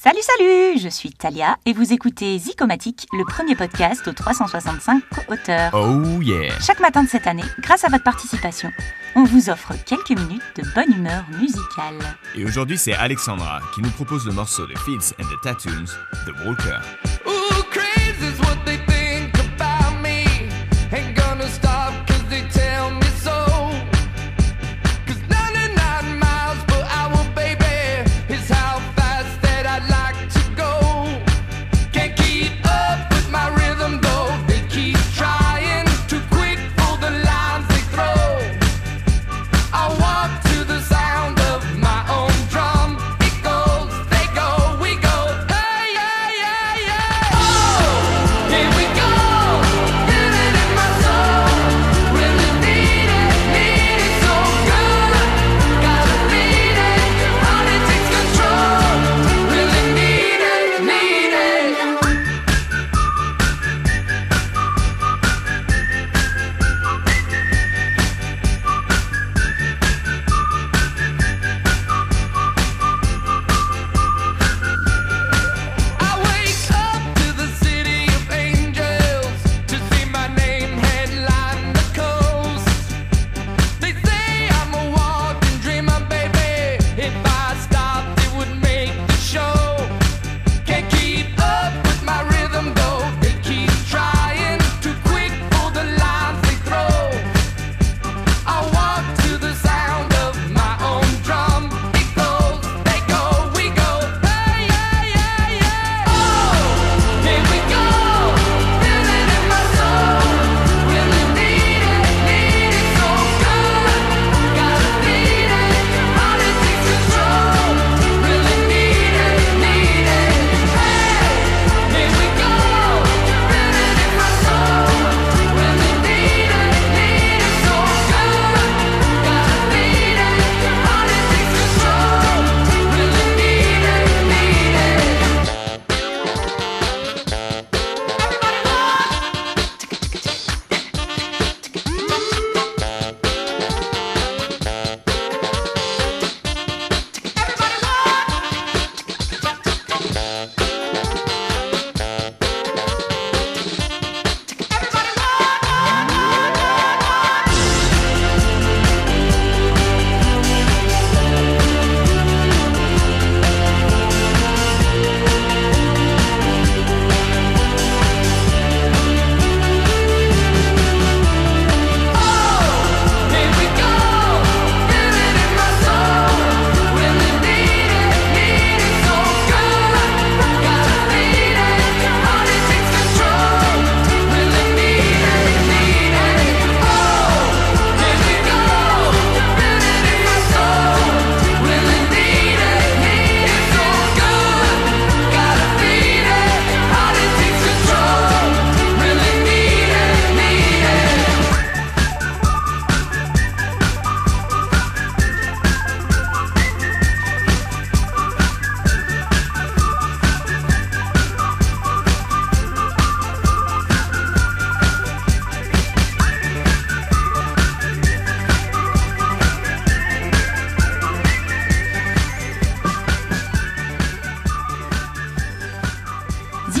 Salut, salut Je suis Talia et vous écoutez Zicomatique, le premier podcast aux 365 auteurs. Oh yeah Chaque matin de cette année, grâce à votre participation, on vous offre quelques minutes de bonne humeur musicale. Et aujourd'hui, c'est Alexandra qui nous propose le morceau de Fits and the Tattoons, The Walker.